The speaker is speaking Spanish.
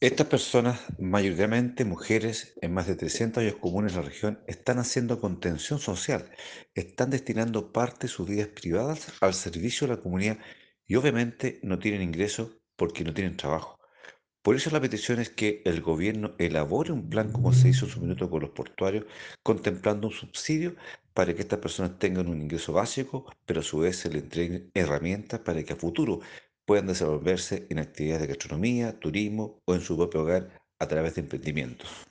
Estas personas, mayoritariamente mujeres en más de 300 años comunes en la región, están haciendo contención social, están destinando parte de sus vidas privadas al servicio de la comunidad y obviamente no tienen ingresos porque no tienen trabajo. Por eso la petición es que el gobierno elabore un plan como se hizo en su minuto con los portuarios, contemplando un subsidio para que estas personas tengan un ingreso básico, pero a su vez se les entreguen herramientas para que a futuro puedan desenvolverse en actividades de gastronomía, turismo o en su propio hogar a través de emprendimientos.